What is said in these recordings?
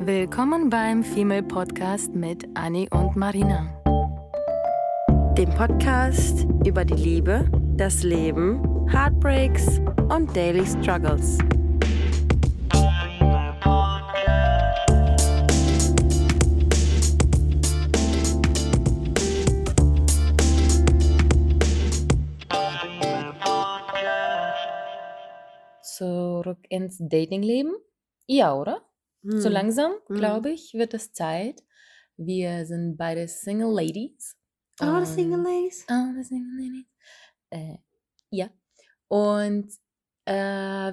Willkommen beim Female Podcast mit Annie und Marina. Dem Podcast über die Liebe, das Leben, Heartbreaks und Daily Struggles. Zurück ins Datingleben? Ja, oder? So Hm. langsam, Hm. glaube ich, wird es Zeit. Wir sind beide Single Ladies. Oh, the single ladies. oh, the Single Ladies. Äh, ja. Und äh,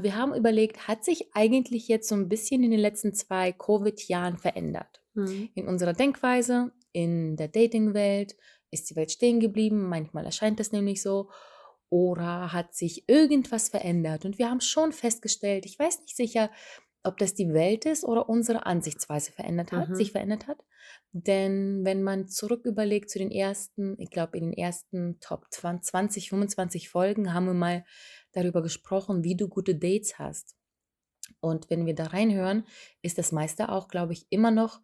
wir haben überlegt, hat sich eigentlich jetzt so ein bisschen in den letzten zwei Covid-Jahren verändert? Hm. In unserer Denkweise, in der Datingwelt, ist die Welt stehen geblieben? Manchmal erscheint es nämlich so. Oder hat sich irgendwas verändert? Und wir haben schon festgestellt, ich weiß nicht sicher, ob das die Welt ist oder unsere Ansichtsweise verändert hat, Mhm. sich verändert hat. Denn wenn man zurück überlegt zu den ersten, ich glaube, in den ersten Top 20, 25 Folgen haben wir mal darüber gesprochen, wie du gute Dates hast. Und wenn wir da reinhören, ist das meiste auch, glaube ich, immer noch,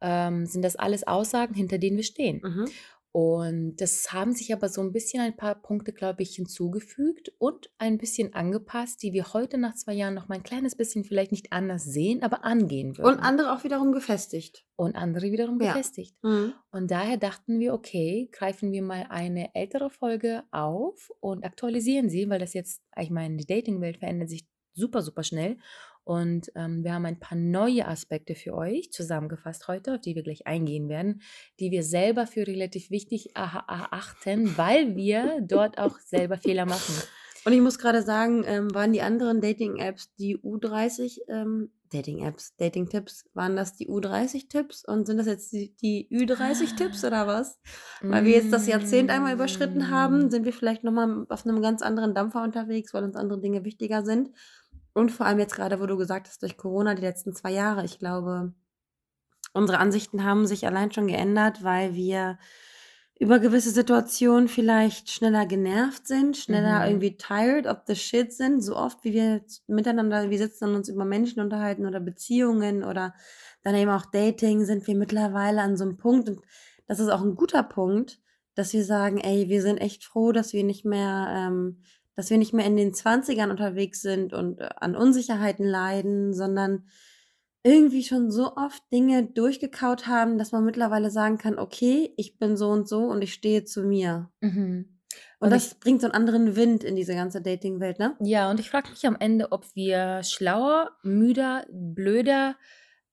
ähm, sind das alles Aussagen, hinter denen wir stehen. Mhm. Und das haben sich aber so ein bisschen ein paar Punkte, glaube ich, hinzugefügt und ein bisschen angepasst, die wir heute nach zwei Jahren noch mal ein kleines bisschen vielleicht nicht anders sehen, aber angehen Und würden. andere auch wiederum gefestigt. Und andere wiederum Ja. gefestigt. Mhm. Und daher dachten wir, okay, greifen wir mal eine ältere Folge auf und aktualisieren sie, weil das jetzt, ich meine, die Datingwelt verändert sich super, super schnell. Und ähm, wir haben ein paar neue Aspekte für euch zusammengefasst heute, auf die wir gleich eingehen werden, die wir selber für relativ wichtig erachten, weil wir dort auch selber Fehler machen. Und ich muss gerade sagen, ähm, waren die anderen Dating-Apps die U30 ähm, Dating-Apps, Dating-Tipps, waren das die U30-Tipps und sind das jetzt die, die Ü30-Tipps oder was? Weil wir jetzt das Jahrzehnt einmal überschritten haben, Mm. sind wir vielleicht nochmal auf einem ganz anderen Dampfer unterwegs, weil uns andere Dinge wichtiger sind. Und vor allem jetzt gerade, wo du gesagt hast, durch Corona die letzten zwei Jahre, ich glaube, unsere Ansichten haben sich allein schon geändert, weil wir über gewisse Situationen vielleicht schneller genervt sind, schneller Mhm. irgendwie tired of the shit sind. So oft, wie wir miteinander, wir sitzen und uns über Menschen unterhalten oder Beziehungen oder dann eben auch Dating, sind wir mittlerweile an so einem Punkt, und das ist auch ein guter Punkt, dass wir sagen, ey, wir sind echt froh, dass wir nicht mehr, ähm, dass wir nicht mehr in den 20ern unterwegs sind und äh, an Unsicherheiten leiden, sondern irgendwie schon so oft Dinge durchgekaut haben, dass man mittlerweile sagen kann, okay, ich bin so und so und ich stehe zu mir. Mhm. Und, Und das ich, bringt so einen anderen Wind in diese ganze Dating-Welt, ne? ja, und ich frage mich am Ende, ob wir schlauer, müder, blöder,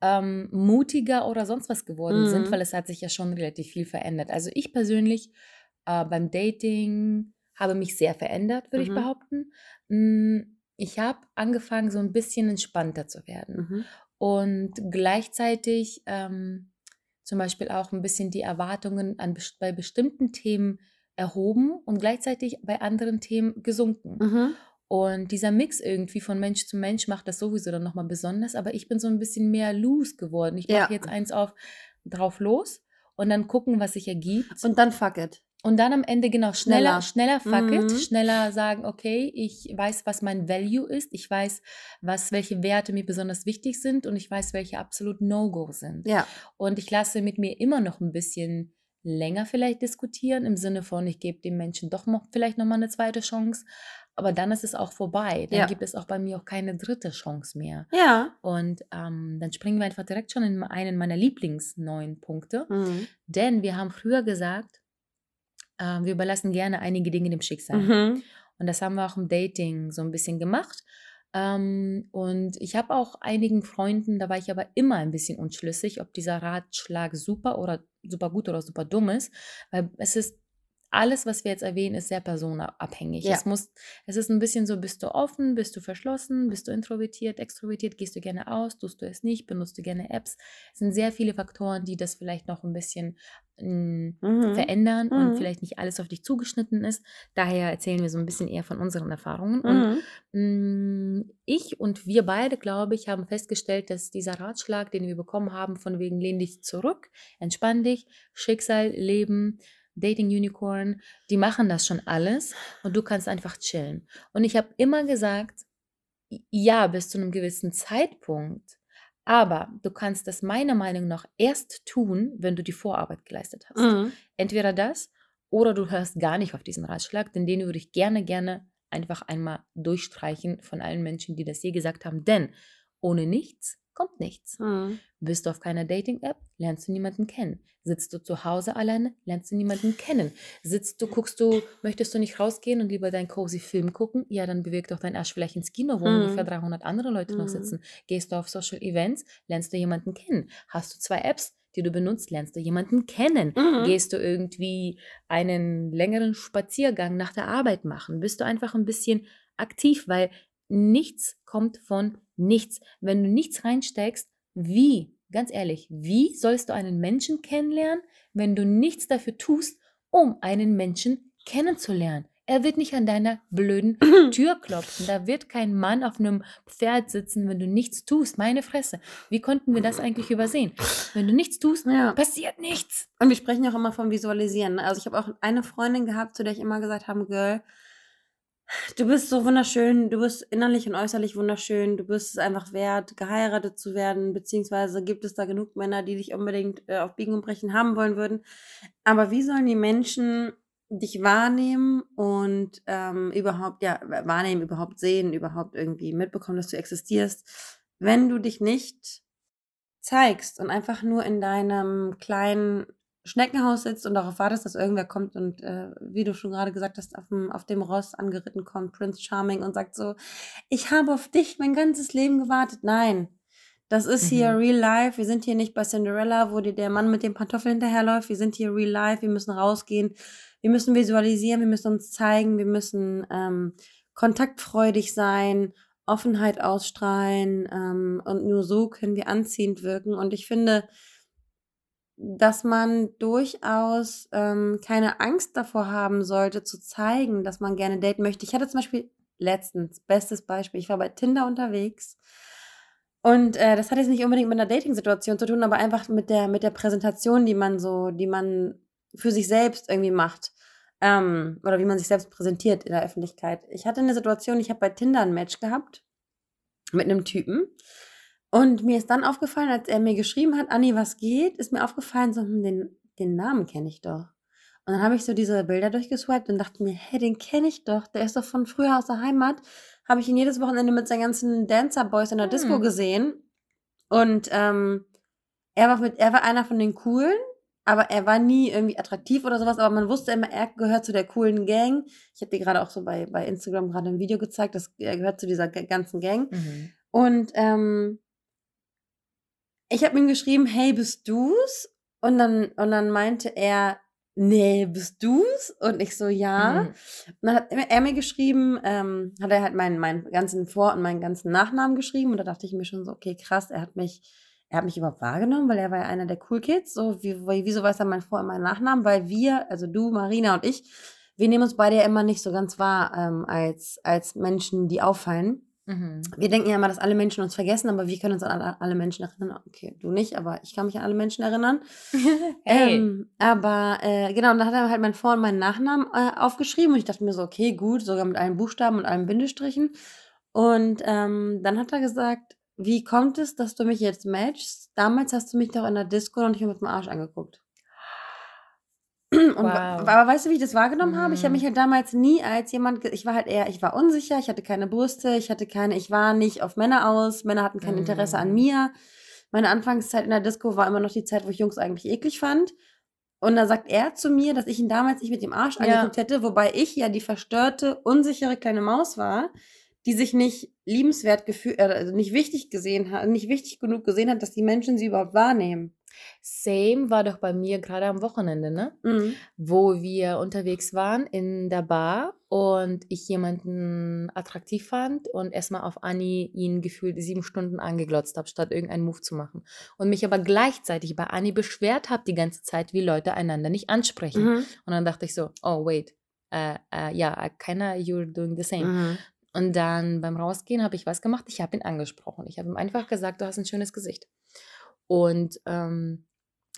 ähm, mutiger oder sonst was geworden sind, Mhm. weil es hat sich ja schon relativ viel verändert. Also ich persönlich äh, beim Dating habe mich sehr verändert, würde ich Mhm. behaupten. Mm, Ich habe angefangen, so ein bisschen entspannter zu werden Mhm. und gleichzeitig ähm, zum Beispiel auch ein bisschen die Erwartungen an, bei bestimmten Themen erhoben und gleichzeitig bei anderen Themen gesunken. Mhm. Und dieser Mix irgendwie von Mensch zu Mensch macht das sowieso dann nochmal besonders, aber ich bin so ein bisschen mehr loose geworden. Ich mache Ja. jetzt eins auf drauf los und dann gucken, was sich ergibt. Und dann fuck it. Und dann am Ende genau schneller, Schneller. schneller fuck it, Mhm. schneller sagen, okay, ich weiß, was mein Value ist, ich weiß, was, welche Werte mir besonders wichtig sind und ich weiß, welche absolut No-Go sind. Ja. Und ich lasse mit mir immer noch ein bisschen länger vielleicht diskutieren, im Sinne von, ich gebe dem Menschen doch noch, vielleicht nochmal eine zweite Chance, aber dann ist es auch vorbei. Dann Ja. gibt es auch bei mir auch keine dritte Chance mehr. Ja. Und ähm, dann springen wir einfach direkt schon in einen meiner Lieblingsneuen Punkte. Mhm. Denn wir haben früher gesagt, äh, wir überlassen gerne einige Dinge dem Schicksal. Mhm. Und das haben wir auch im Dating so ein bisschen gemacht. Ähm, und ich habe auch einigen Freunden, da war ich aber immer ein bisschen unschlüssig, ob dieser Ratschlag super oder super gut oder super dumm ist, weil es ist alles, was wir jetzt erwähnen, ist sehr personabhängig. Ja. Es muss, es ist ein bisschen so, bist du offen, bist du verschlossen, bist du introvertiert, extrovertiert, gehst du gerne aus, tust du es nicht, benutzt du gerne Apps. Es sind sehr viele Faktoren, die das vielleicht noch ein bisschen mh, Mhm. verändern Mhm. und vielleicht nicht alles auf dich zugeschnitten ist. Daher erzählen wir so ein bisschen eher von unseren Erfahrungen. Und Mhm. mh, ich und wir beide, glaube ich, haben festgestellt, dass dieser Ratschlag, den wir bekommen haben, von wegen lehn dich zurück, entspann dich, Schicksal, Leben, Dating Unicorn, die machen das schon alles und du kannst einfach chillen. Und ich habe immer gesagt, ja, bis zu einem gewissen Zeitpunkt, Aber du kannst das meiner Meinung nach erst tun, wenn du die Vorarbeit geleistet hast. Mhm. Entweder das oder du hörst gar nicht auf diesen Ratschlag, denn den würde ich gerne, gerne einfach einmal durchstreichen von allen Menschen, die das je gesagt haben. Denn ohne nichts kommt nichts. Mhm. Bist du auf keiner Dating-App, lernst du niemanden kennen. Sitzt du zu Hause alleine, lernst du niemanden kennen. Sitzt du, guckst du, möchtest du nicht rausgehen und lieber deinen cozy Film gucken? Ja, dann beweg doch dein Arsch vielleicht ins Kino, wo Mhm. ungefähr 300 andere Leute noch Mhm. sitzen. Gehst du auf Social Events, lernst du jemanden kennen. Hast du zwei Apps, die du benutzt, lernst du jemanden kennen. Mhm. Gehst du irgendwie einen längeren Spaziergang nach der Arbeit machen? Bist du einfach ein bisschen aktiv, weil nichts kommt von nichts. Wenn du nichts reinsteckst, wie, ganz ehrlich, wie sollst du einen Menschen kennenlernen, wenn du nichts dafür tust, um einen Menschen kennenzulernen? Er wird nicht an deiner blöden Tür klopfen. Da wird kein Mann auf einem Pferd sitzen, wenn du nichts tust. Meine Fresse. Wie konnten wir das eigentlich übersehen? Wenn du nichts tust, Ja. passiert nichts. Und wir sprechen ja auch immer vom Visualisieren. Also ich habe auch eine Freundin gehabt, zu der ich immer gesagt habe, Girl, du bist so wunderschön, du bist innerlich und äußerlich wunderschön, du bist es einfach wert, geheiratet zu werden, beziehungsweise gibt es da genug Männer, die dich unbedingt äh, auf Biegen und Brechen haben wollen würden. Aber wie sollen die Menschen dich wahrnehmen und ähm, überhaupt, ja, wahrnehmen, überhaupt sehen, überhaupt irgendwie mitbekommen, dass du existierst, wenn du dich nicht zeigst und einfach nur in deinem kleinen Schneckenhaus sitzt und darauf wartest, dass irgendwer kommt und, äh, wie du schon gerade gesagt hast, auf dem, auf dem Ross angeritten kommt, Prince Charming und sagt so, ich habe auf dich mein ganzes Leben gewartet. Nein, das ist hier Mhm. real life. Wir sind hier nicht bei Cinderella, wo dir der Mann mit dem Pantoffel hinterherläuft. Wir sind hier real life. Wir müssen rausgehen. Wir müssen visualisieren. Wir müssen uns zeigen. Wir müssen ähm, kontaktfreudig sein, Offenheit ausstrahlen. Ähm, und nur so können wir anziehend wirken. Und ich finde, dass man durchaus ähm, keine Angst davor haben sollte, zu zeigen, dass man gerne daten möchte. Ich hatte zum Beispiel letztens, bestes Beispiel, ich war bei Tinder unterwegs und äh, das hat jetzt nicht unbedingt mit einer Dating-Situation zu tun, aber einfach mit der, mit der Präsentation, die man so, die man für sich selbst irgendwie macht. Ähm, oder wie man sich selbst präsentiert in der Öffentlichkeit. Ich hatte eine Situation, ich habe bei Tinder ein Match gehabt mit einem Typen. Und mir ist dann aufgefallen, als er mir geschrieben hat, Anni, was geht, ist mir aufgefallen, so, hm, den, den Namen kenne ich doch. Und dann habe ich so diese Bilder durchgeswiped und dachte mir, hey, den kenne ich doch, der ist doch von früher aus der Heimat. Habe ich ihn jedes Wochenende mit seinen ganzen Dancer-Boys in der Disco Hm. gesehen. Und ähm, er, war mit, er war einer von den Coolen, aber er war nie irgendwie attraktiv oder sowas. Aber man wusste immer, er gehört zu der coolen Gang. Ich habe dir gerade auch so bei, bei Instagram gerade ein Video gezeigt, dass er gehört zu dieser ga- ganzen Gang. Mhm. Und ähm, ich habe ihm geschrieben, hey, bist du's? Und dann, und dann meinte er, nee, bist du's? Und ich so, ja. Mhm. Und dann hat er mir geschrieben, ähm, hat er halt meinen, meinen ganzen Vor- und meinen ganzen Nachnamen geschrieben. Und da dachte ich mir schon so, okay, krass, er hat mich, er hat mich überhaupt wahrgenommen, weil er war ja einer der Cool Kids. So, wie, wie- wieso weiß er meinen Vor- und meinen Nachnamen? Weil wir, also du, Marina und ich, wir nehmen uns beide ja immer nicht so ganz wahr ähm, als, als Menschen, die auffallen. Mhm. Wir denken ja immer, dass alle Menschen uns vergessen, aber wir können uns an alle, alle Menschen erinnern. Okay, du nicht, aber ich kann mich an alle Menschen erinnern. Hey. Ähm, aber äh, genau, und da hat er halt meinen Vor- und meinen Nachnamen äh, aufgeschrieben und ich dachte mir so, okay, gut, sogar mit allen Buchstaben und allen Bindestrichen. Und ähm, dann hat er gesagt, wie kommt es, dass du mich jetzt matchst? Damals hast du mich doch in der Disco noch nicht mit dem Arsch angeguckt. Und Wow. aber weißt du, wie ich das wahrgenommen habe? Ich habe Mhm. mich halt damals nie als jemand, ich war halt eher, ich war unsicher, ich hatte keine Brüste, ich hatte keine, ich war nicht auf Männer aus, Männer hatten kein Interesse an Mhm. mir. Meine Anfangszeit in der Disco war immer noch die Zeit, wo ich Jungs eigentlich eklig fand. Und da sagt er zu mir, dass ich ihn damals nicht mit dem Arsch Ja. angeguckt hätte, wobei ich ja die verstörte, unsichere kleine Maus war, die sich nicht liebenswert gefühlt, äh, also nicht wichtig gesehen hat, nicht wichtig genug gesehen hat, dass die Menschen sie überhaupt wahrnehmen. Same war doch bei mir gerade am Wochenende, ne? Mhm. Wo wir unterwegs waren in der Bar und ich jemanden attraktiv fand und erstmal auf Anni ihn gefühlt sieben Stunden angeglotzt habe, statt irgendeinen Move zu machen. Und mich aber gleichzeitig bei Anni beschwert habe die ganze Zeit, wie Leute einander nicht ansprechen. Mhm. Und dann dachte ich so, oh wait, äh, äh, ja, äh, kinda you're doing the same. Mhm. Und dann beim Rausgehen habe ich was gemacht. Ich habe ihn angesprochen. Ich habe ihm einfach gesagt, du hast ein schönes Gesicht. Und ähm,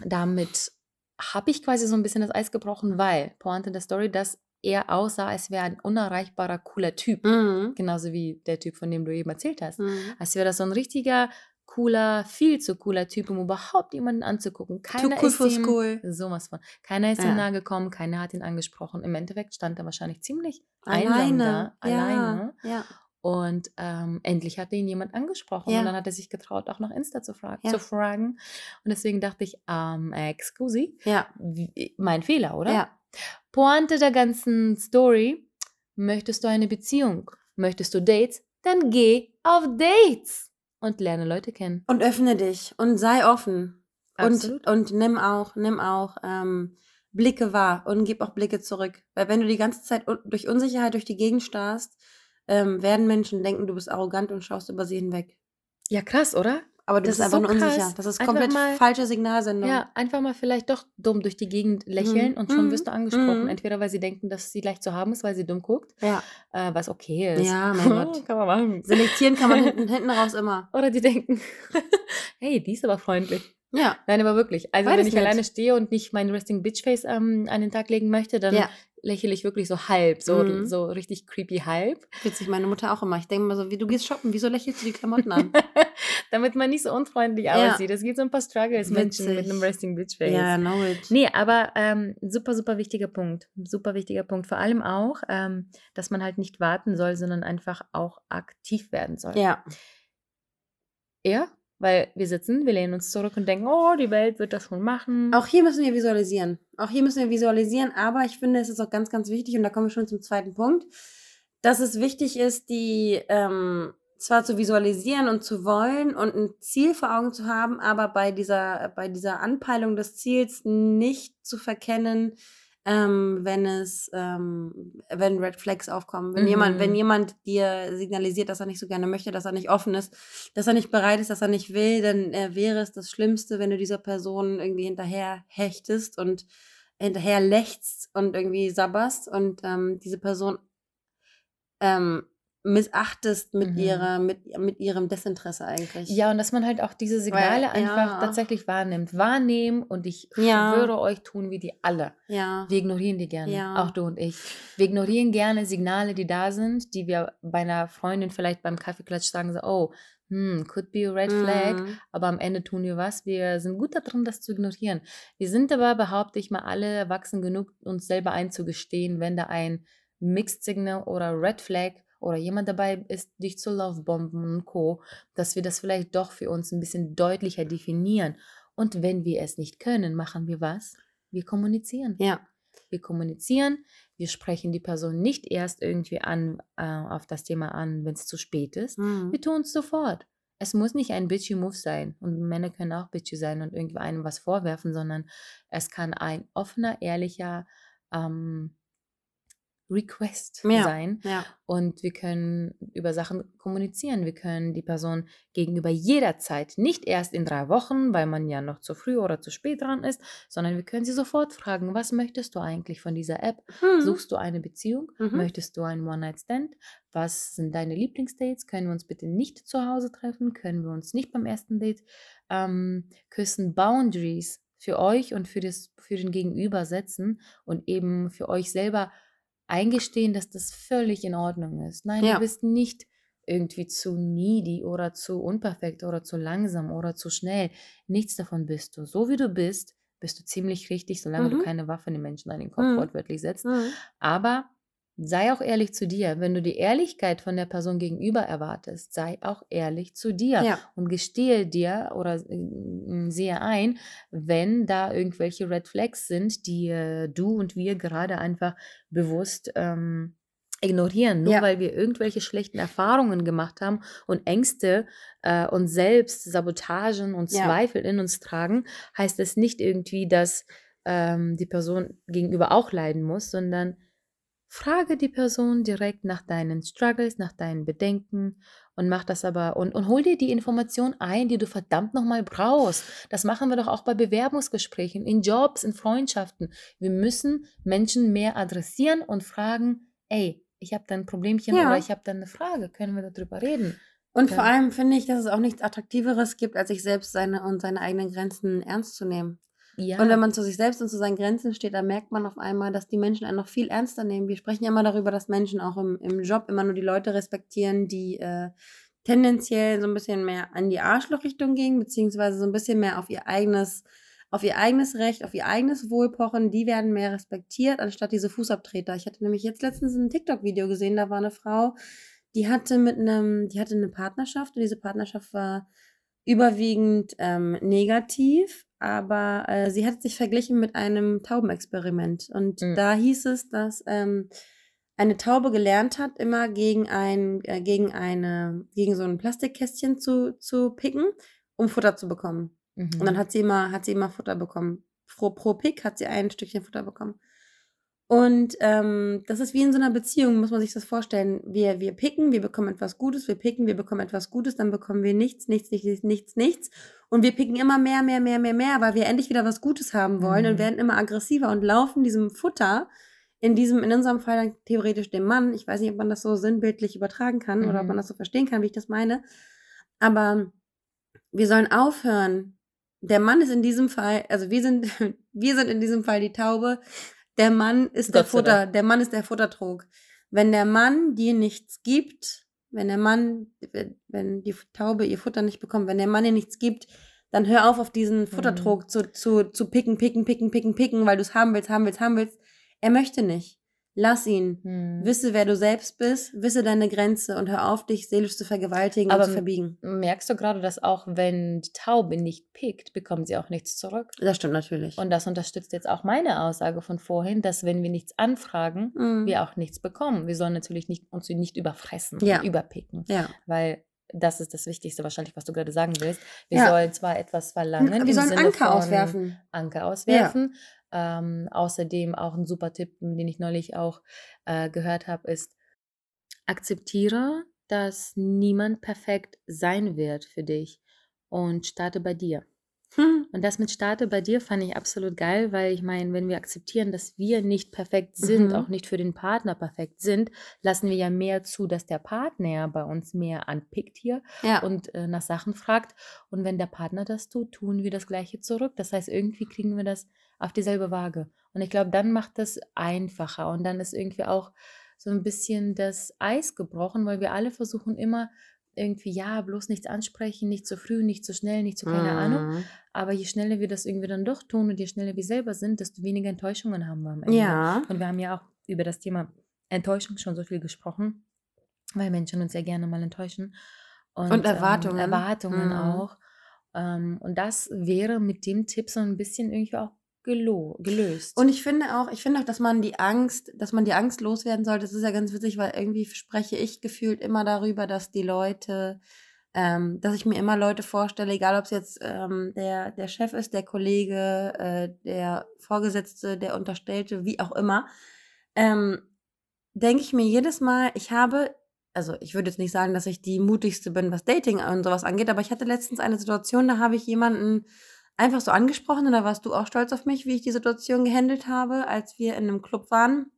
damit habe ich quasi so ein bisschen das Eis gebrochen, weil, Pointe der Story, dass er aussah, als wäre ein unerreichbarer, cooler Typ. Mhm. Genauso wie der Typ, von dem du eben erzählt hast. Mhm. Als wäre das so ein richtiger, cooler, viel zu cooler Typ, um überhaupt jemanden anzugucken. Keiner cool ist for ihm school. sowas von. Keiner ist ihm Ja. nahe gekommen, keiner hat ihn angesprochen. Im Endeffekt stand er wahrscheinlich ziemlich einsam da, Alleine. Ja. alleine. Ja. Und ähm, endlich hatte ihn jemand angesprochen. Ja. Und dann hat er sich getraut, auch nach Insta zu, fra Ja. zu fragen. Und deswegen dachte ich, ähm, excusi, Ja. wie- mein Fehler, oder? Ja. Pointe der ganzen Story, möchtest du eine Beziehung? Möchtest du Dates? Dann geh auf Dates und lerne Leute kennen. Und öffne dich und sei offen. Und, Absolut. und nimm auch, nimm auch ähm, Blicke wahr und gib auch Blicke zurück. Weil wenn du die ganze Zeit durch Unsicherheit durch die Gegend starrst, ähm, werden Menschen denken, du bist arrogant und schaust über sie hinweg. Ja, krass, oder? Aber du Das bist ist einfach so nur krass. unsicher. Das ist Einfach komplett mal- falsche Signalsendung. Ja, einfach mal vielleicht doch dumm durch die Gegend lächeln Mhm. und schon Mhm. wirst du angesprochen. Mhm. Entweder weil sie denken, dass sie leicht zu haben ist, weil sie dumm guckt, ja. äh, was okay ist. Ja, mein Gott. Kann man machen. Selektieren kann man hinten, hinten raus immer. Oder die denken, hey, die ist aber freundlich. Ja. Nein, aber wirklich. Also Beides wenn ich nett. alleine stehe und nicht mein Resting Bitch Face ähm, an den Tag legen möchte, dann Ja. Lächle ich wirklich so halb, so, Mhm. so richtig creepy halb, Witzig, meine Mutter auch immer. Ich denke mal so, wie du gehst shoppen, wieso lächelst du die Klamotten an? damit man nicht so unfreundlich Ja. aussieht. Es gibt so ein paar Struggles, Menschen mit einem Resting Bitch Face. ja, know it. Nee, aber ähm, super, super wichtiger Punkt. Super wichtiger Punkt. Vor allem auch, ähm, dass man halt nicht warten soll, sondern einfach auch aktiv werden soll. Ja. Ja, weil wir sitzen, wir lehnen uns zurück und denken, oh, die Welt wird das schon machen. Auch hier müssen wir visualisieren. Auch hier müssen wir visualisieren, aber ich finde, es ist auch ganz, ganz wichtig, und da kommen wir schon zum zweiten Punkt, dass es wichtig ist, die ähm, zwar zu visualisieren und zu wollen und ein Ziel vor Augen zu haben, aber bei dieser, bei dieser Anpeilung des Ziels nicht zu verkennen, ähm, wenn es, ähm, wenn Red Flags aufkommen. Wenn Mhm. jemand, wenn jemand dir signalisiert, dass er nicht so gerne möchte, dass er nicht offen ist, dass er nicht bereit ist, dass er nicht will, dann äh, wäre es das Schlimmste, wenn du dieser Person irgendwie hinterher hechtest und hinterher lächst und irgendwie sabberst und ähm, diese Person ähm, missachtest mit Mhm. ihrer, mit, mit ihrem Desinteresse eigentlich. Ja, und dass man halt auch diese Signale Weil- einfach ja. tatsächlich wahrnimmt. Wahrnehmen und ich Ja. schwöre euch, tun wir die alle. Ja. Wir ignorieren die gerne, Ja. auch du und ich. Wir ignorieren gerne Signale, die da sind, die wir bei einer Freundin vielleicht beim Kaffeeklatsch sagen, so, oh, hm, could be a red flag, Mhm. aber am Ende tun wir was. Wir sind gut darin, das zu ignorieren. Wir sind aber, behaupte ich mal, alle erwachsen genug, uns selber einzugestehen, wenn da ein Mixed Signal oder Red Flag oder jemand dabei ist, dich zu Lovebomben und Co., dass wir das vielleicht doch für uns ein bisschen deutlicher definieren. Und wenn wir es nicht können, machen wir was? Wir kommunizieren. Ja. Wir kommunizieren, wir sprechen die Person nicht erst irgendwie an, äh, auf das Thema an, wenn es zu spät ist. Mhm. Wir tun es sofort. Es muss nicht ein bitchy Move sein und Männer können auch bitchy sein und irgendwie einem was vorwerfen, sondern es kann ein offener, ehrlicher ähm, Request Ja. sein Ja. und wir können über Sachen kommunizieren. Wir können die Person gegenüber jederzeit, nicht erst in drei Wochen, weil man ja noch zu früh oder zu spät dran ist, sondern wir können sie sofort fragen, was möchtest du eigentlich von dieser App? Mhm. Suchst du eine Beziehung? Mhm. Möchtest du einen One-Night-Stand? Was sind deine Lieblingsdates? Können wir uns bitte nicht zu Hause treffen? Können wir uns nicht beim ersten Date ähm, küssen? Boundaries für euch und für, das, für den Gegenüber setzen und eben für euch selber eingestehen, dass das völlig in Ordnung ist. Nein, Ja. du bist nicht irgendwie zu needy oder zu unperfekt oder zu langsam oder zu schnell. Nichts davon bist du. So wie du bist, bist du ziemlich richtig, solange du Mhm. keine Waffe in den Menschen an den Kopf Mhm. wortwörtlich setzt. Mhm. Aber sei auch ehrlich zu dir. Wenn du die Ehrlichkeit von der Person gegenüber erwartest, sei auch ehrlich zu dir Ja. und gestehe dir oder äh, sehe ein, wenn da irgendwelche Red Flags sind, die äh, du und wir gerade einfach bewusst ähm, ignorieren, nur Ja. weil wir irgendwelche schlechten Erfahrungen gemacht haben und Ängste äh, und selbst Sabotagen und Ja. Zweifel in uns tragen, heißt es nicht irgendwie, dass ähm, die Person gegenüber auch leiden muss, sondern frage die Person direkt nach deinen Struggles, nach deinen Bedenken und mach das aber und, und hol dir die Information ein, die du verdammt nochmal brauchst. Das machen wir doch auch bei Bewerbungsgesprächen, in Jobs, in Freundschaften. Wir müssen Menschen mehr adressieren und fragen, ey, ich habe da ein Problemchen Ja. oder ich habe da eine Frage, können wir darüber reden? Und Ja. vor allem finde ich, dass es auch nichts Attraktiveres gibt, als sich selbst seine und seine eigenen Grenzen ernst zu nehmen. Ja, Und wenn man zu sich selbst und zu seinen Grenzen steht, dann merkt man auf einmal, dass die Menschen einen noch viel ernster nehmen. Wir sprechen ja immer darüber, dass Menschen auch im, im Job immer nur die Leute respektieren, die äh, tendenziell so ein bisschen mehr an die Arschlochrichtung ging, beziehungsweise so ein bisschen mehr auf ihr eigenes, auf ihr eigenes Recht, auf ihr eigenes Wohl pochen, die werden mehr respektiert, anstatt diese Fußabtreter. Ich hatte nämlich jetzt letztens ein TikTok-Video gesehen, da war eine Frau, die hatte mit einem, die hatte eine Partnerschaft und diese Partnerschaft war überwiegend ähm, negativ, aber äh, sie hat sich verglichen mit einem Taubenexperiment. Und mhm. da hieß es, dass ähm, eine Taube gelernt hat, immer gegen ein, äh, gegen eine, gegen so ein Plastikkästchen zu, zu picken, um Futter zu bekommen. Mhm. Und dann hat sie immer, hat sie immer Futter bekommen. Pro, pro Pick hat sie ein Stückchen Futter bekommen. Und ähm, das ist wie in so einer Beziehung, muss man sich das vorstellen. Wir, wir picken, wir bekommen etwas Gutes, wir picken, wir bekommen etwas Gutes, dann bekommen wir nichts, nichts, nichts, nichts, nichts. Und wir picken immer mehr, mehr, mehr, mehr, mehr, weil wir endlich wieder was Gutes haben wollen mhm. und werden immer aggressiver und laufen diesem Futter, in diesem, in unserem Fall dann theoretisch dem Mann. Ich weiß nicht, ob man das so sinnbildlich übertragen kann mhm. oder ob man mhm. das so verstehen kann, wie ich das meine. Aber wir sollen aufhören. Der Mann ist in diesem Fall, also wir sind, wir sind in diesem Fall die Taube der Mann ist der Futter, der Mann ist der Futtertrog. Wenn der Mann dir nichts gibt, wenn der Mann, wenn die Taube ihr Futter nicht bekommt, wenn der Mann dir nichts gibt, dann hör auf, auf diesen Futtertrog mhm. zu, zu, zu picken, picken, picken, picken, picken, weil du es haben willst, haben willst, haben willst. Er möchte nicht. Lass ihn. Hm. Wisse, wer du selbst bist, wisse deine Grenze und hör auf, dich seelisch zu vergewaltigen Aber und zu verbiegen. Merkst du gerade, dass auch wenn die Taube nicht pickt, bekommt sie auch nichts zurück? Das stimmt natürlich. Und das unterstützt jetzt auch meine Aussage von vorhin, dass wenn wir nichts anfragen, hm. wir auch nichts bekommen. Wir sollen natürlich nicht, uns nicht überfressen ja. und überpicken. Ja. Weil das ist das Wichtigste wahrscheinlich, was du gerade sagen willst. Wir ja. sollen zwar etwas verlangen. Wir sollen Sinne Anker auswerfen. Anker auswerfen. Ja. Ähm, außerdem auch ein super Tipp, den ich neulich auch äh, gehört habe, ist, akzeptiere, dass niemand perfekt sein wird für dich und starte bei dir. Hm. Und das mit Starte bei dir fand ich absolut geil, weil ich meine, wenn wir akzeptieren, dass wir nicht perfekt sind, mhm. auch nicht für den Partner perfekt sind, lassen wir ja mehr zu, dass der Partner bei uns mehr anpickt hier ja. und äh, nach Sachen fragt. Und wenn der Partner das tut, tun wir das Gleiche zurück. Das heißt, irgendwie kriegen wir das auf dieselbe Waage. Und ich glaube, dann macht das einfacher und dann ist irgendwie auch so ein bisschen das Eis gebrochen, weil wir alle versuchen immer irgendwie, ja, bloß nichts ansprechen, nicht zu früh, nicht zu schnell, nicht zu keine mhm. Ahnung. Aber je schneller wir das irgendwie dann doch tun und je schneller wir selber sind, desto weniger Enttäuschungen haben wir am Ende. Ja. Und wir haben ja auch über das Thema Enttäuschung schon so viel gesprochen, weil Menschen uns ja gerne mal enttäuschen. Und, und Erwartungen. Ähm, Erwartungen mhm. auch. Ähm, und das wäre mit dem Tipp so ein bisschen irgendwie auch gelöst. Und ich finde auch, ich finde auch, dass man die Angst, dass man die Angst loswerden sollte. Das ist ja ganz witzig, weil irgendwie spreche ich gefühlt immer darüber, dass die Leute, ähm, dass ich mir immer Leute vorstelle, egal ob es jetzt ähm, der, der Chef ist, der Kollege, äh, der Vorgesetzte, der Unterstellte, wie auch immer, ähm, denke ich mir jedes Mal, ich habe also ich würde jetzt nicht sagen, dass ich die mutigste bin, was Dating und sowas angeht, aber ich hatte letztens eine Situation, da habe ich jemanden einfach so angesprochen und da warst du auch stolz auf mich, wie ich die Situation gehandelt habe, als wir in einem Club waren.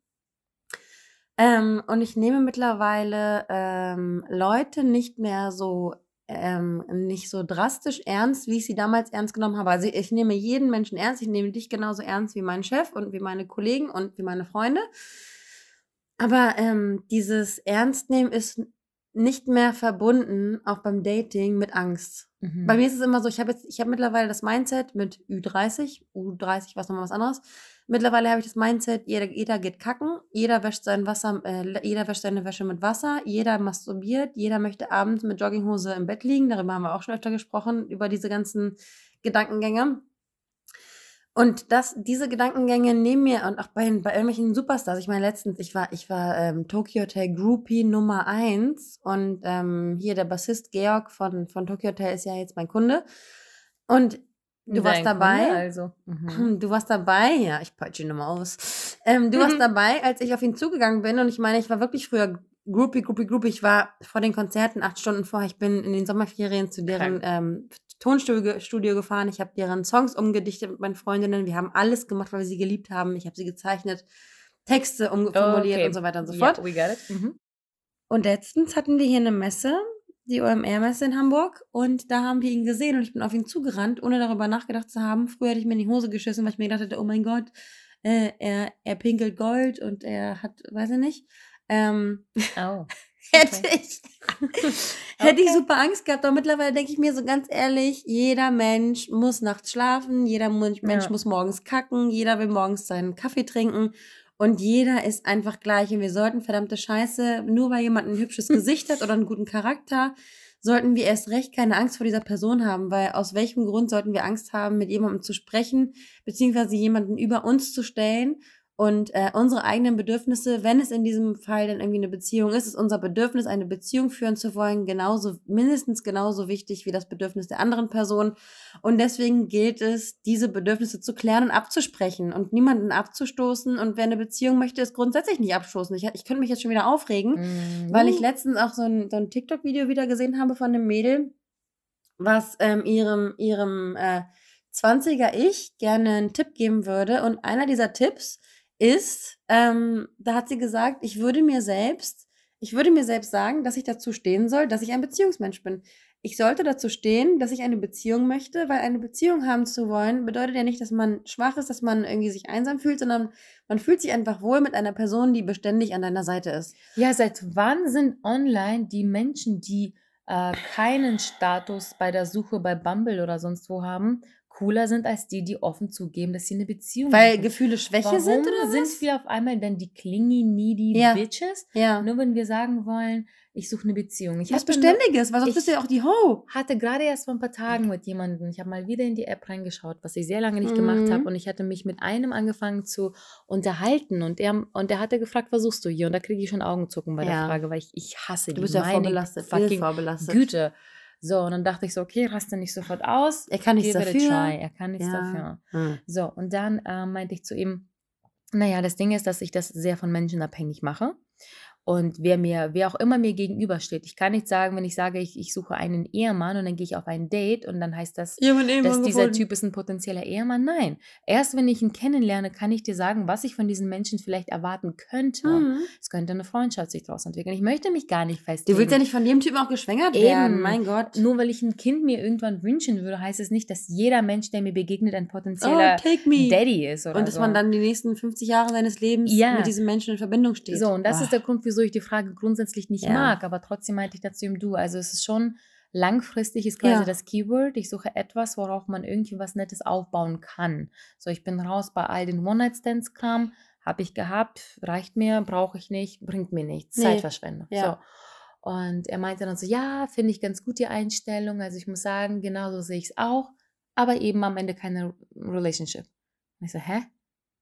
Ähm, und ich nehme mittlerweile ähm, Leute nicht mehr so ähm, nicht so drastisch ernst, wie ich sie damals ernst genommen habe. Also ich nehme jeden Menschen ernst, ich nehme dich genauso ernst wie meinen Chef und wie meine Kollegen und wie meine Freunde. Aber ähm, dieses Ernstnehmen ist nicht mehr verbunden, auch beim Dating, mit Angst. Mhm. Bei mir ist es immer so, ich habe jetzt, ich habe mittlerweile das Mindset mit Ü30, U30, was nochmal was anderes. Mittlerweile habe ich das Mindset, jeder, jeder geht kacken, jeder wäscht sein Wasser, äh, jeder wäscht seine Wäsche mit Wasser, jeder masturbiert, jeder möchte abends mit Jogginghose im Bett liegen. Darüber haben wir auch schon öfter gesprochen, über diese ganzen Gedankengänge. Und das, diese Gedankengänge nehmen mir und auch bei, bei irgendwelchen Superstars, ich meine letztens, ich war, ich war ähm, Tokyo Hotel Groupie Nummer eins und ähm, hier der Bassist Georg von, von Tokyo Hotel ist ja jetzt mein Kunde. Und du Dein warst dabei. Kunde also. Mhm. Du warst dabei, ja, ich peitsche ihn nochmal aus. Ähm, du warst dabei, als ich auf ihn zugegangen bin und ich meine, ich war wirklich früher Groupie, Groupie, Groupie. Ich war vor den Konzerten acht Stunden vorher. Ich bin in den Sommerferien zu deren ähm, Tonstudio gefahren. Ich habe deren Songs umgedichtet mit meinen Freundinnen. Wir haben alles gemacht, weil wir sie geliebt haben. Ich habe sie gezeichnet, Texte umformuliert okay. und so weiter und so fort. Yeah, we got it. Mhm. Und letztens hatten wir hier eine Messe, die OMR-Messe in Hamburg. Und da haben wir ihn gesehen und ich bin auf ihn zugerannt, ohne darüber nachgedacht zu haben. Früher hätte ich mir in die Hose geschissen, weil ich mir gedacht hätte, oh mein Gott, äh, er, er pinkelt Gold und er hat, weiß ich nicht. Ähm, oh. hätte ich, hätte ich super Angst gehabt. Aber mittlerweile denke ich mir so ganz ehrlich, jeder Mensch muss nachts schlafen, jeder Mensch Ja. muss morgens kacken, jeder will morgens seinen Kaffee trinken. Und jeder ist einfach gleich. Und wir sollten verdammte Scheiße, nur weil jemand ein hübsches Gesicht hat oder einen guten Charakter, sollten wir erst recht keine Angst vor dieser Person haben. Weil aus welchem Grund sollten wir Angst haben, mit jemandem zu sprechen, beziehungsweise jemanden über uns zu stellen und äh, unsere eigenen Bedürfnisse, wenn es in diesem Fall dann irgendwie eine Beziehung ist, ist unser Bedürfnis, eine Beziehung führen zu wollen, genauso, mindestens genauso wichtig wie das Bedürfnis der anderen Person. Und deswegen gilt es, diese Bedürfnisse zu klären und abzusprechen und niemanden abzustoßen. Und wer eine Beziehung möchte, ist grundsätzlich nicht abstoßen. Ich, ich könnte mich jetzt schon wieder aufregen, Mm, weil ich letztens auch so ein, so ein TikTok-Video wieder gesehen habe von einem Mädel, was ähm, ihrem, ihrem äh, 20er-Ich gerne einen Tipp geben würde. Und einer dieser Tipps ist, ähm, da hat sie gesagt, ich würde mir selbst, ich würde mir selbst sagen, dass ich dazu stehen soll, dass ich ein Beziehungsmensch bin. Ich sollte dazu stehen, dass ich eine Beziehung möchte, weil eine Beziehung haben zu wollen, bedeutet ja nicht, dass man schwach ist, dass man irgendwie sich einsam fühlt, sondern man fühlt sich einfach wohl mit einer Person, die beständig an deiner Seite ist. Ja, seit wann sind online die Menschen, die äh, keinen Status bei der Suche bei Bumble oder sonst wo haben, cooler sind als die, die offen zugeben, dass sie eine Beziehung Weil haben? Gefühle Schwäche Warum sind oder sind was? wir auf einmal dann die clingy, needy Ja. Bitches? Ja. Nur wenn wir sagen wollen, ich suche eine Beziehung. Ich Was Beständiges, weil sonst bist du ja auch die Ho. hatte gerade erst vor ein paar Tagen mit jemandem, ich habe mal wieder in die App reingeschaut, was ich sehr lange nicht gemacht Mhm. habe und ich hatte mich mit einem angefangen zu unterhalten und er und der hatte gefragt, was suchst du hier? Und da kriege ich schon Augenzucken bei der Ja. Frage, weil ich, ich hasse Du die bist ja vorbelastet. sind fucking vorbelastet. Güte. So, und dann dachte ich so, okay, raste nicht sofort aus. Er kann nichts dafür. try. Er kann nichts Ja. dafür. Hm. So, und dann äh, meinte ich zu ihm, naja, das Ding ist, dass ich das sehr von Menschen abhängig mache. Und wer mir, wer auch immer mir gegenübersteht, ich kann nicht sagen, wenn ich sage, ich, ich suche einen Ehemann und dann gehe ich auf ein Date und dann heißt das, eben dass dieser gefunden. Typ ist ein potenzieller Ehemann. Nein. Erst wenn ich ihn kennenlerne, kann ich dir sagen, was ich von diesen Menschen vielleicht erwarten könnte. Mhm. Es könnte eine Freundschaft sich daraus entwickeln. Ich möchte mich gar nicht festlegen. Du willst ja nicht von dem Typen auch geschwängert Eben. werden. Mein Gott. Nur weil ich ein Kind mir irgendwann wünschen würde, heißt es nicht, dass jeder Mensch, der mir begegnet, ein Oh, potenzieller me. Daddy ist. Oder Und dass so. man dann die nächsten 50 Jahre seines Lebens Ja. mit diesem Menschen in Verbindung steht. So, und das Boah. ist der Grund, wieso ich die Frage grundsätzlich nicht Ja. mag. Aber trotzdem meinte ich dazu ihm du. Also es ist schon langfristig ist quasi Ja. das Keyword. Ich suche etwas, worauf man irgendwie was Nettes aufbauen kann. So, ich bin raus bei all den One-Night-Stands-Kram. Habe ich gehabt, reicht mir, brauche ich nicht, bringt mir nichts. Nee. Zeitverschwendung. Ja. So. Und er meinte dann so, ja, finde ich ganz gut die Einstellung. Also ich muss sagen, genau so sehe ich es auch. Aber eben am Ende keine Relationship. Und ich so, hä?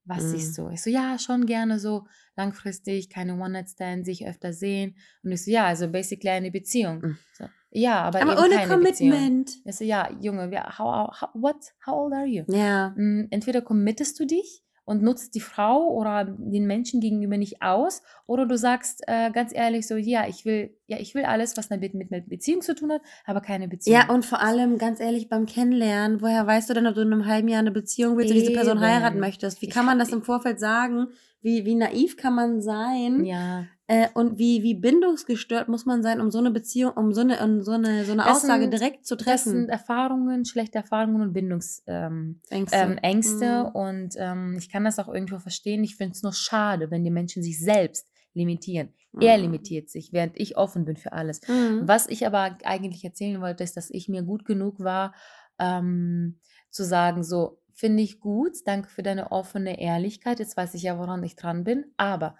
Was Mhm. siehst du? Ich so, ja, schon gerne so langfristig, keine One-Night-Stand, sich öfter sehen. Und ich so, ja, also basically eine Beziehung. Mhm. So, ja, aber, Aber eben ohne keine Beziehung. Commitment. Ich so, ja, Junge, wir, how, how, what? How old are you? Ja. Mm, Entweder committest du dich und nutzt die Frau oder den Menschen gegenüber nicht aus, oder du sagst äh, ganz ehrlich so, ja, ich will, ja, ich will alles, was mit, mit einer Beziehung zu tun hat, aber keine Beziehung. Ja, und vor allem, ganz ehrlich, beim Kennenlernen, woher weißt du denn, ob du in einem halben Jahr eine Beziehung willst und diese Person Eben. heiraten möchtest? Wie kann man das im Vorfeld sagen? Wie, wie naiv kann man sein? ja. Äh, und wie, wie bindungsgestört muss man sein, um so eine Beziehung, um so eine, um so eine, so eine Das Aussage sind- direkt zu Das treffen? sind Erfahrungen, schlechte Erfahrungen und Bindungsängste. Ähm, Ängste. ähm, Ängste. Mhm. Und ähm, ich kann das auch irgendwo verstehen. Ich finde es nur schade, wenn die Menschen sich selbst limitieren. Er Mhm. limitiert sich, während ich offen bin für alles. Mhm. Was ich aber eigentlich erzählen wollte, ist, dass ich mir gut genug war, ähm, zu sagen, so, finde ich gut, danke für deine offene Ehrlichkeit, jetzt weiß ich ja, woran ich dran bin, aber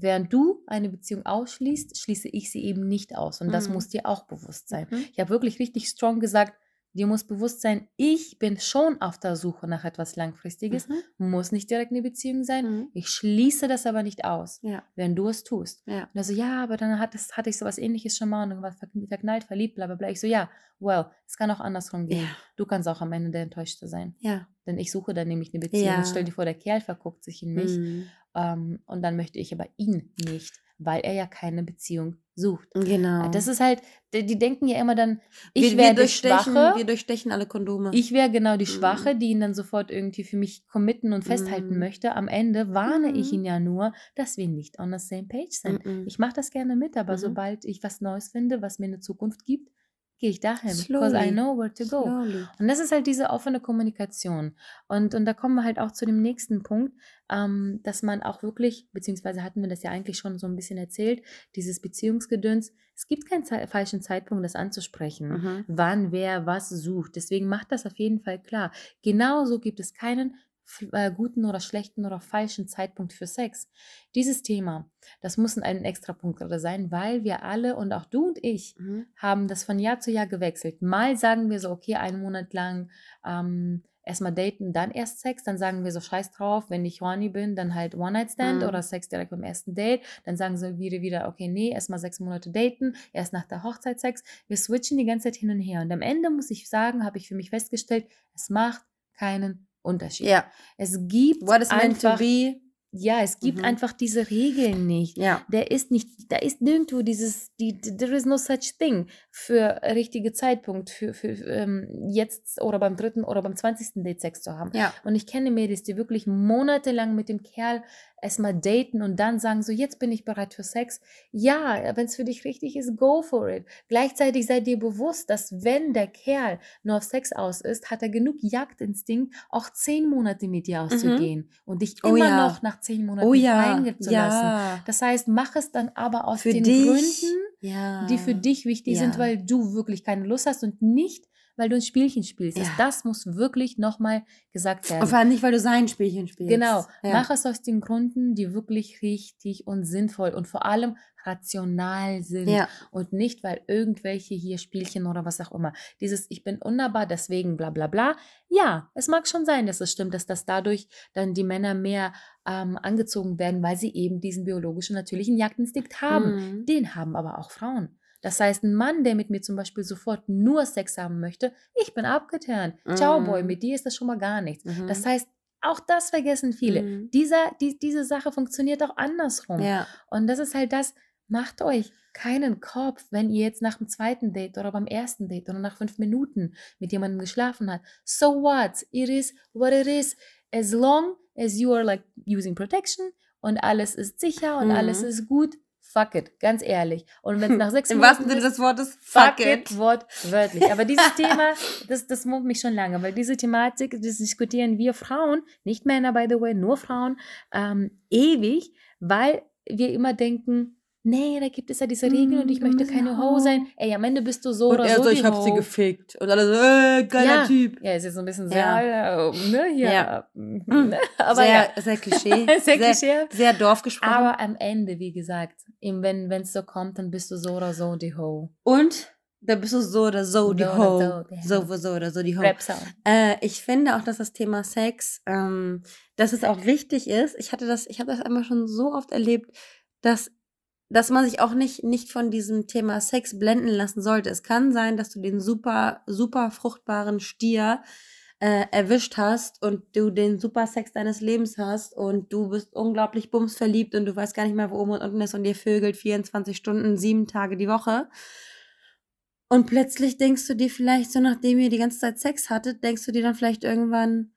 während du eine Beziehung ausschließt, schließe ich sie eben nicht aus und das Mhm. muss dir auch bewusst sein. Mhm. Ich habe wirklich richtig strong gesagt, dir muss bewusst sein, ich bin schon auf der Suche nach etwas Langfristiges, Mhm. muss nicht direkt eine Beziehung sein, Mhm. ich schließe das aber nicht aus, Ja, wenn du es tust. ja. Und er so, ja, aber dann hat es, hatte ich sowas ähnliches schon mal und dann war ver- verknallt, verliebt, bla bla bla. Ich so, ja, well, es kann auch andersrum gehen. Ja. Du kannst auch am Ende der Enttäuschte sein. Ja. Denn ich suche dann nämlich eine Beziehung. Ja. Und stell dir vor, der Kerl verguckt sich in mich Mhm. Ähm, und dann möchte ich aber ihn nicht, weil er ja keine Beziehung sucht. Genau. Das ist halt, die, die denken ja immer dann, ich wäre die durchstechen, Schwache. wir durchstechen alle Kondome. Ich wäre genau die Mhm. Schwache, die ihn dann sofort irgendwie für mich committen und festhalten Mhm. möchte. Am Ende warne ich Mhm. ihn ja nur, dass wir nicht on the same page sind. Mhm. Ich mache das gerne mit, aber Mhm. sobald ich was Neues finde, was mir eine Zukunft gibt, gehe ich dahin, because I Slowly. know where to go. Slowly. Und das ist halt diese offene Kommunikation. Und, und da kommen wir halt auch zu dem nächsten Punkt, ähm, dass man auch wirklich, beziehungsweise hatten wir das ja eigentlich schon so ein bisschen erzählt, dieses Beziehungsgedöns, es gibt keinen Ze falschen Zeitpunkt, das anzusprechen, Mhm. wann wer was sucht. Deswegen macht das auf jeden Fall klar. Genauso gibt es keinen äh, guten oder schlechten oder falschen Zeitpunkt für Sex. Dieses Thema, das muss ein extra Punkt gerade sein, weil wir alle und auch du und ich Mhm. haben das von Jahr zu Jahr gewechselt. Mal sagen wir so, okay, einen Monat lang ähm, erstmal daten, dann erst Sex. Dann sagen wir so, scheiß drauf, wenn ich horny bin, dann halt One-Night-Stand Mhm. oder Sex direkt beim ersten Date. Dann sagen sie wieder, wieder, okay, nee, erstmal sechs Monate daten, erst nach der Hochzeit Sex. Wir switchen die ganze Zeit hin und her. Und am Ende muss ich sagen, habe ich für mich festgestellt, es macht keinen Unterschied. Ja. Es gibt What is meant to be. Ja, es gibt Mhm. einfach diese Regeln nicht Ja. der ist nicht, da ist nirgendwo dieses, die, there is no such thing für richtige Zeitpunkt, für, für ähm, jetzt oder beim dritten oder beim 20. Date Sex zu haben. Ja. Und ich kenne Mädels, die wirklich monatelang mit dem Kerl erstmal daten und dann sagen so, jetzt bin ich bereit für Sex. Ja, wenn es für dich richtig ist, go for it. Gleichzeitig sei dir bewusst, dass wenn der Kerl nur auf Sex aus ist, hat er genug Jagdinstinkt, auch zehn Monate mit dir auszugehen und dich Oh immer ja. noch nach zehn Monaten Oh ja. fallen zu lassen. Ja. Das heißt, mach es dann aber aus Für den dich. Gründen, Ja. die für dich wichtig sind, weil du wirklich keine Lust hast und nicht, weil du ein Spielchen spielst. Ja. Also das muss wirklich nochmal gesagt Und werden. vor allem nicht, weil du sein Spielchen spielst. Genau, Ja. mach es aus den Gründen, die wirklich richtig und sinnvoll und vor allem rational sind Ja. und nicht, weil irgendwelche hier Spielchen oder was auch immer. Dieses Ich bin unnahbar, deswegen bla bla bla. Ja, es mag schon sein, dass es stimmt, dass das dadurch dann die Männer mehr ähm, angezogen werden, weil sie eben diesen biologischen, natürlichen Jagdinstinkt haben. Mhm. Den haben aber auch Frauen. Das heißt, ein Mann, der mit mir zum Beispiel sofort nur Sex haben möchte, ich bin. Ciao, Mhm. Boy, mit dir ist das schon mal gar nichts. Mhm. Das heißt, auch das vergessen viele. Mhm. Dieser, die, diese Sache funktioniert auch andersrum. Ja. Und das ist halt das, macht euch keinen Kopf, wenn ihr jetzt nach dem zweiten Date oder beim ersten Date oder nach fünf Minuten mit jemandem geschlafen habt. So what? It is what it is. As long as you are like using protection und alles ist sicher und Mhm. alles ist gut, fuck it, ganz ehrlich. Und wenn es nach sechs Im Monaten wahrsten Sinne ist, des Wortes, Fuck it, wortwörtlich. Aber dieses Thema, das, das mummt mich schon lange, weil diese Thematik, das diskutieren wir Frauen, nicht Männer, by the way, nur Frauen, ähm, ewig, weil wir immer denken, nee, da gibt es ja diese Regeln und ich Mm, du möchte keine eine Ho sein. Ey, am Ende bist du so Und oder er so so, ich hab Ho. sie gefickt. Und alle so, äh, geiler Ja. Typ. Ja, ist so ein bisschen sehr, Ja. äh, ne, hier, Ja. mm, Mm. ne? aber sehr, ja, sehr Klischee. sehr Klischee. Sehr Dorf gesprochen. Aber am Ende, wie gesagt, eben wenn es so kommt, dann bist du so oder so die Ho. Und da bist du so oder so die So oder Ho. so, die So Ho. oder so oder so die Ho. Äh, ich finde auch, dass das Thema Sex, ähm, dass es auch wichtig ist. Ich hatte das, ich habe das einmal schon so oft erlebt, dass, dass man sich auch nicht, nicht von diesem Thema Sex blenden lassen sollte. Es kann sein, dass du den super, super fruchtbaren Stier äh, erwischt hast und du den super Sex deines Lebens hast und du bist unglaublich bumsverliebt und du weißt gar nicht mehr, wo oben und unten ist und ihr vögelt 24 Stunden, sieben Tage die Woche. Und plötzlich denkst du dir vielleicht, so nachdem ihr die ganze Zeit Sex hattet, denkst du dir dann vielleicht irgendwann,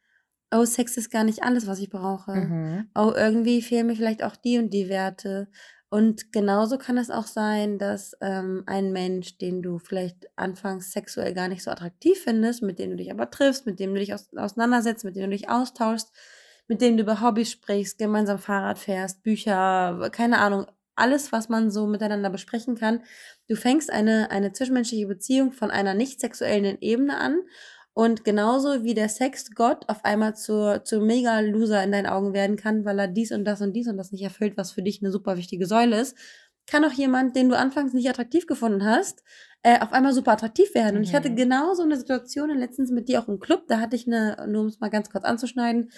oh, Sex ist gar nicht alles, was ich brauche. Mhm. Oh, irgendwie fehlen mir vielleicht auch die und die Werte. Und genauso kann es auch sein, dass ähm, ein Mensch, den du vielleicht anfangs sexuell gar nicht so attraktiv findest, mit dem du dich aber triffst, mit dem du dich aus auseinandersetzt, mit dem du dich austauschst, mit dem du über Hobbys sprichst, gemeinsam Fahrrad fährst, Bücher, keine Ahnung, alles, was man so miteinander besprechen kann. Du fängst eine, eine zwischenmenschliche Beziehung von einer nicht sexuellen Ebene an und genauso wie der Sexgott auf einmal zur, zur Mega-Loser in deinen Augen werden kann, weil er dies und das und dies und das nicht erfüllt, was für dich eine super wichtige Säule ist, kann auch jemand, den du anfangs nicht attraktiv gefunden hast, äh, auf einmal super attraktiv werden. Und ich hatte Mhm. genau so eine Situation letztens mit dir auch im Club, da hatte ich eine, nur um es mal ganz kurz anzuschneiden,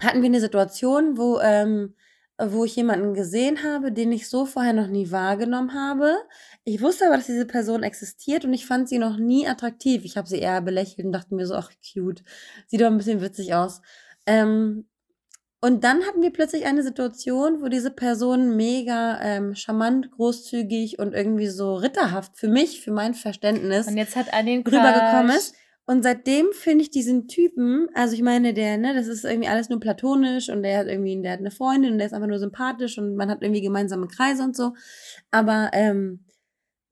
hatten wir eine Situation, wo, ähm, wo ich jemanden gesehen habe, den ich so vorher noch nie wahrgenommen habe. Ich wusste aber, dass diese Person existiert und ich fand sie noch nie attraktiv. Ich habe sie eher belächelt und dachte mir so, ach, cute. Sieht doch ein bisschen witzig aus. Ähm, und dann hatten wir plötzlich eine Situation, wo diese Person mega ähm, charmant, großzügig und irgendwie so ritterhaft für mich, für mein Verständnis Und jetzt hat rübergekommen ist. Und seitdem finde ich diesen Typen, also ich meine, der, ne, das ist irgendwie alles nur platonisch und der hat irgendwie, der hat eine Freundin und der ist einfach nur sympathisch und man hat irgendwie gemeinsame Kreise und so. Aber, ähm,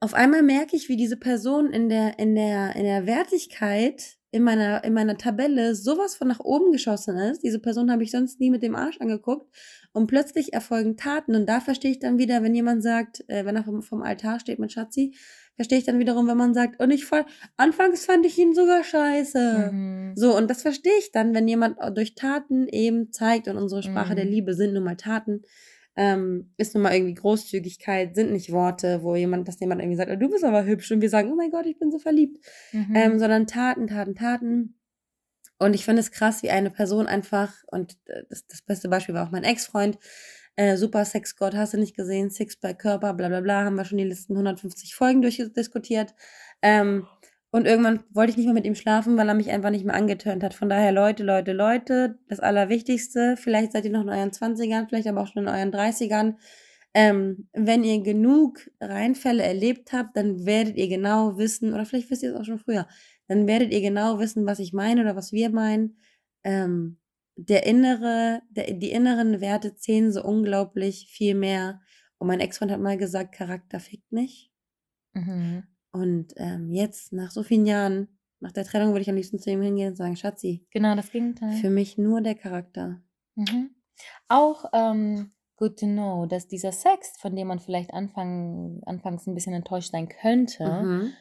auf einmal merke ich, wie diese Person in der, in der, in der Wertigkeit in meiner, in meiner Tabelle sowas von nach oben geschossen ist. Diese Person habe ich sonst nie mit dem Arsch angeguckt. Und plötzlich erfolgen Taten. Und da verstehe ich dann wieder, wenn jemand sagt, äh, wenn er vom, vom Altar steht mit Schatzi, verstehe ich dann wiederum, wenn man sagt, und ich voll, anfangs fand ich ihn sogar scheiße. Mhm. So, und das verstehe ich dann, wenn jemand durch Taten eben zeigt, und unsere Sprache mhm. der Liebe sind nun mal Taten, ähm, ist nun mal irgendwie Großzügigkeit, sind nicht Worte, wo jemand, dass jemand irgendwie sagt, oh, du bist aber hübsch und wir sagen, oh mein Gott, ich bin so verliebt, mhm. ähm, sondern Taten, Taten, Taten. Und ich finde es krass, wie eine Person einfach, und äh, das, das beste Beispiel war auch mein Ex-Freund, äh, super Sexgott, hast du nicht gesehen, Six bei Körper, bla bla bla, haben wir schon die letzten 150 Folgen durchdiskutiert. Ähm, und irgendwann wollte ich nicht mehr mit ihm schlafen, weil er mich einfach nicht mehr angetönt hat. Von daher, Leute, Leute, Leute, das Allerwichtigste, vielleicht seid ihr noch in euren 20ern, vielleicht aber auch schon in euren 30ern. Ähm, wenn ihr genug Reinfälle erlebt habt, dann werdet ihr genau wissen, oder vielleicht wisst ihr es auch schon früher, dann werdet ihr genau wissen, was ich meine oder was wir meinen. Ähm, der innere, der, die inneren Werte zählen so unglaublich viel mehr. Und mein Ex-Freund hat mal gesagt, Charakter fickt nicht. Mhm. Und ähm, jetzt, nach so vielen Jahren, nach der Trennung, würde ich am liebsten zu ihm hingehen und sagen, Schatzi. Genau, das Gegenteil. Für mich nur der Charakter. Mhm. Auch ähm, good to know, dass dieser Sex, von dem man vielleicht anfang, anfangs ein bisschen enttäuscht sein könnte, mhm.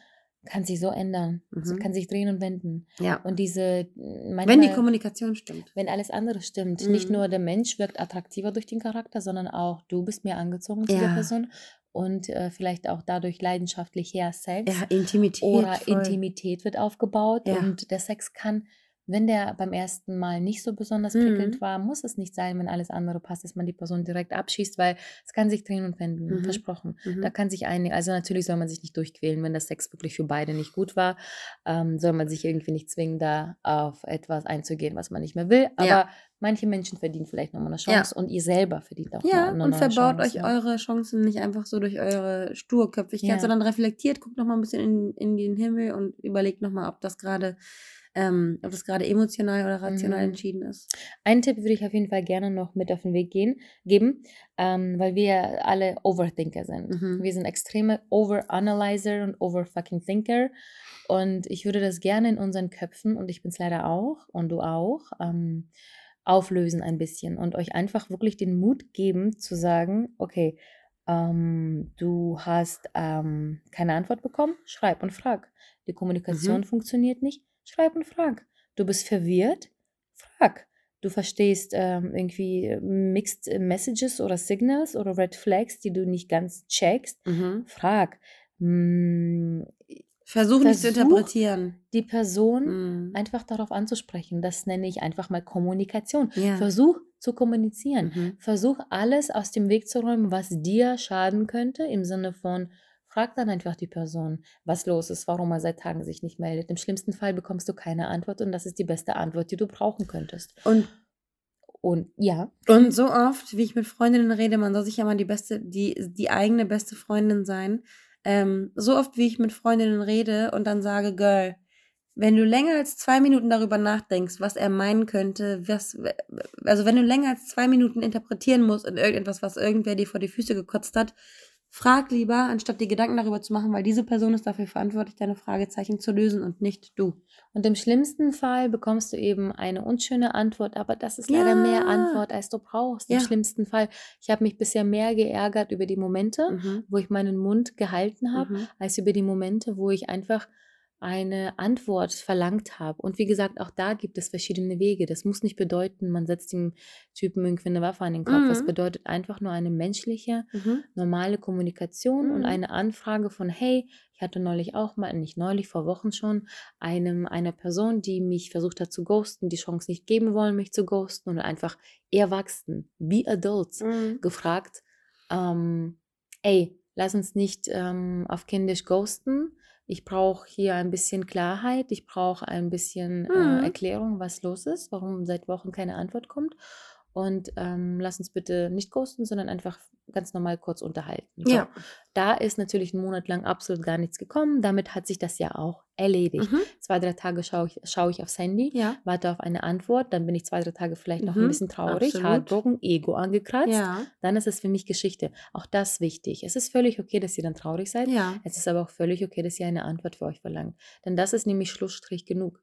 Kann sich so ändern. Mhm. kann sich drehen und wenden. Ja. Und diese manchmal, Wenn die Kommunikation stimmt. Wenn alles andere stimmt. Nicht mhm. nur der Mensch wirkt attraktiver durch den Charakter, sondern auch du bist mehr angezogen zu ja. der Person und äh, vielleicht auch dadurch leidenschaftlicher Sex. Ja, Intimität. Oder voll. Intimität wird aufgebaut ja. und der Sex kann wenn der beim ersten Mal nicht so besonders prickelnd mhm. war, muss es nicht sein, wenn alles andere passt, dass man die Person direkt abschießt, weil es kann sich drehen und wenden, mhm. versprochen. Mhm. Da kann sich einige, also natürlich soll man sich nicht durchquälen, wenn der Sex wirklich für beide nicht gut war, ähm, soll man sich irgendwie nicht zwingen, da auf etwas einzugehen, was man nicht mehr will. Aber ja. manche Menschen verdienen vielleicht nochmal eine Chance ja. und ihr selber verdient auch ja, eine, eine und verbaut Chance, euch ja. eure Chancen nicht einfach so durch eure Sturköpfigkeit, sondern reflektiert, guckt nochmal ein bisschen in, in den Himmel und überlegt nochmal, ob das gerade ähm, ob das gerade emotional oder rational mhm. entschieden ist. Einen Tipp würde ich auf jeden Fall gerne noch mit auf den Weg gehen, geben, ähm, weil wir alle Overthinker sind. Mhm. Wir sind extreme Overanalyzer und Overfucking Thinker. Und ich würde das gerne in unseren Köpfen, und ich bin es leider auch, und du auch, ähm, auflösen ein bisschen und euch einfach wirklich den Mut geben zu sagen, okay, ähm, du hast ähm, keine Antwort bekommen, schreib und frag. Die Kommunikation mhm. funktioniert nicht, Schreib und frag. Du bist verwirrt? Frag. Du verstehst ähm, irgendwie Mixed Messages oder Signals oder Red Flags, die du nicht ganz checkst? Mhm. Frag. Hm, Versuch nicht zu interpretieren. Die Person mhm. einfach darauf anzusprechen. Das nenne ich einfach mal Kommunikation. Ja. Versuch zu kommunizieren. Mhm. Versuch alles aus dem Weg zu räumen, was dir schaden könnte, im Sinne von Frag dann einfach die Person, was los ist, warum er seit Tagen sich nicht meldet. Im schlimmsten Fall bekommst du keine Antwort und das ist die beste Antwort, die du brauchen könntest. Und und ja. Und so oft, wie ich mit Freundinnen rede, man soll sich ja mal die beste, die, die eigene beste Freundin sein. Ähm, so oft, wie ich mit Freundinnen rede und dann sage, Girl, wenn du länger als zwei Minuten darüber nachdenkst, was er meinen könnte, was, also wenn du länger als zwei Minuten interpretieren musst in irgendetwas, was irgendwer dir vor die Füße gekotzt hat, Frag lieber, anstatt dir Gedanken darüber zu machen, weil diese Person ist dafür verantwortlich, deine Fragezeichen zu lösen und nicht du. Und im schlimmsten Fall bekommst du eben eine unschöne Antwort, aber das ist leider ja. mehr Antwort, als du brauchst. Im ja. schlimmsten Fall. Ich habe mich bisher mehr geärgert über die Momente, mhm. wo ich meinen Mund gehalten habe, mhm. als über die Momente, wo ich einfach eine Antwort verlangt habe. Und wie gesagt, auch da gibt es verschiedene Wege. Das muss nicht bedeuten, man setzt dem Typen irgendwie eine Waffe an den Kopf. Mhm. bedeutet einfach nur eine menschliche, mhm. normale Kommunikation mhm. und eine Anfrage von, hey, ich hatte neulich auch mal, nicht neulich, vor Wochen schon, einem, einer Person, die mich versucht hat zu ghosten, die Chance nicht geben wollen, mich zu ghosten und einfach Erwachsenen, be adults, mhm. gefragt, ähm, ey, lass uns nicht ähm, auf kindisch ghosten, ich brauche hier ein bisschen Klarheit, ich brauche ein bisschen äh, mhm. Erklärung, was los ist, warum seit Wochen keine Antwort kommt. Und ähm, lass uns bitte nicht ghosten, sondern einfach ganz normal kurz unterhalten. So. Ja. Da ist natürlich einen Monat lang absolut gar nichts gekommen. Damit hat sich das ja auch erledigt. Mhm. Zwei, drei Tage schaue ich, schaue ich aufs Handy, Ja. warte auf eine Antwort, dann bin ich zwei, drei Tage vielleicht noch ein Mhm, bisschen traurig. Heartbroken, Ego angekratzt. Ja. Dann ist es für mich Geschichte. Auch das wichtig. Es ist völlig okay, dass ihr dann traurig seid. Ja. Es ist aber auch völlig okay, dass ihr eine Antwort für euch verlangt. Denn das ist nämlich Schlussstrich genug.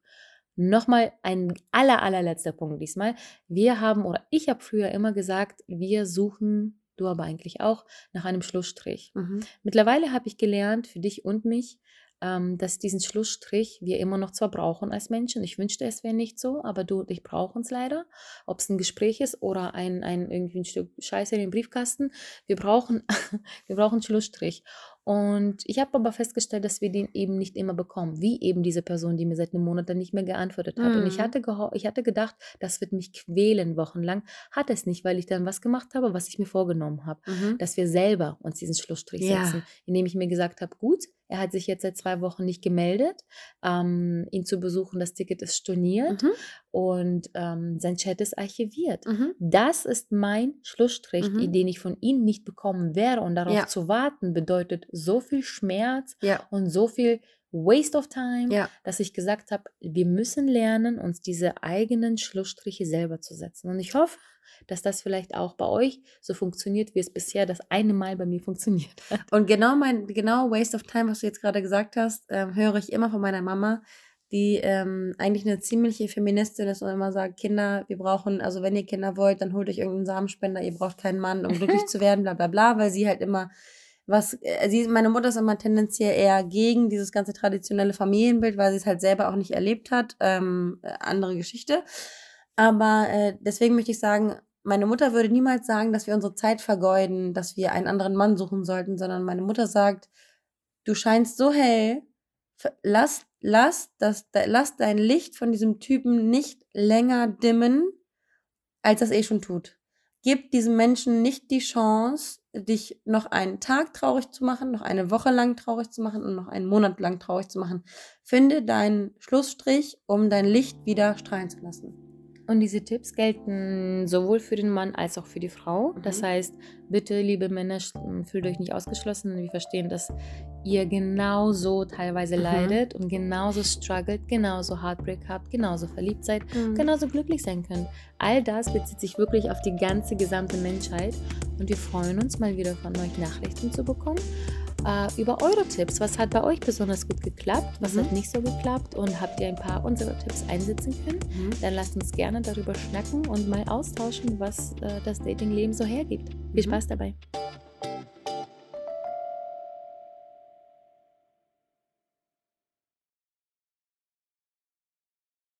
Nochmal ein aller, allerletzter Punkt diesmal. Wir haben, oder ich habe früher immer gesagt, wir suchen, du aber eigentlich auch, nach einem Schlussstrich. Mhm. Mittlerweile habe ich gelernt, für dich und mich, ähm, dass diesen Schlussstrich wir immer noch zwar brauchen als Menschen. Ich wünschte, es wäre nicht so, aber du und ich brauchen es leider. Ob es ein Gespräch ist oder ein, ein irgendwie ein Stück Scheiße in den Briefkasten. Wir brauchen, wir brauchen Schlussstrich. Und ich habe aber festgestellt, dass wir den eben nicht immer bekommen, wie eben diese Person, die mir seit einem Monat dann nicht mehr geantwortet hat. Und ich Mhm. hatte, ich hatte gedacht, das wird mich quälen wochenlang. Hat es nicht, weil ich dann was gemacht habe, was ich mir vorgenommen habe Mhm. dass wir selber uns diesen Schlussstrich Ja. setzen, indem ich mir gesagt habe, gut, er hat sich jetzt seit zwei Wochen nicht gemeldet, ähm, ihn zu besuchen, das Ticket ist storniert Mhm. und ähm, sein Chat ist archiviert. Mhm. Das ist mein Schlussstrich, Mhm. den ich von ihm nicht bekommen wäre. Und darauf Ja. zu warten bedeutet so viel Schmerz Ja. und so viel Waste of time, Ja. dass ich gesagt habe, wir müssen lernen, uns diese eigenen Schlussstriche selber zu setzen. Und ich hoffe, dass das vielleicht auch bei euch so funktioniert, wie es bisher das eine Mal bei mir funktioniert hat. Und genau mein, genau Waste of Time, was du jetzt gerade gesagt hast, ähm, höre ich immer von meiner Mama, die ähm, eigentlich eine ziemliche Feministin ist und immer sagt, Kinder, wir brauchen, also wenn ihr Kinder wollt, dann holt euch irgendeinen Samenspender, ihr braucht keinen Mann, um glücklich zu werden, bla bla bla, weil sie halt immer was, äh, sie, meine Mutter ist immer tendenziell eher gegen dieses ganze traditionelle Familienbild, weil sie es halt selber auch nicht erlebt hat. Ähm, äh, andere Geschichte. Aber äh, deswegen möchte ich sagen, meine Mutter würde niemals sagen, dass wir unsere Zeit vergeuden, dass wir einen anderen Mann suchen sollten, sondern meine Mutter sagt, du scheinst so hell, lass, lass, das, lass dein Licht von diesem Typen nicht länger dimmen, als das eh schon tut. Gib diesem Menschen nicht die Chance, dich noch einen Tag traurig zu machen, noch eine Woche lang traurig zu machen und noch einen Monat lang traurig zu machen. Finde deinen Schlussstrich, um dein Licht wieder strahlen zu lassen. Und diese Tipps gelten sowohl für den Mann als auch für die Frau. Das Mhm. heißt, bitte, liebe Männer, fühlt euch nicht ausgeschlossen. Wir verstehen, dass ihr genauso teilweise Mhm. leidet und genauso struggelt, genauso Heartbreak habt, genauso verliebt seid, genauso glücklich sein könnt. All das bezieht sich wirklich auf die ganze gesamte Menschheit. Und wir freuen uns mal wieder von euch Nachrichten zu bekommen äh, über eure Tipps. Was hat bei euch besonders gut geklappt? Was Mhm. hat nicht so geklappt? Und habt ihr ein paar unserer Tipps einsetzen können? Mhm. Dann lasst uns gerne darüber schnacken und mal austauschen, was äh, das Datingleben so hergibt. Viel Mhm. Spaß dabei.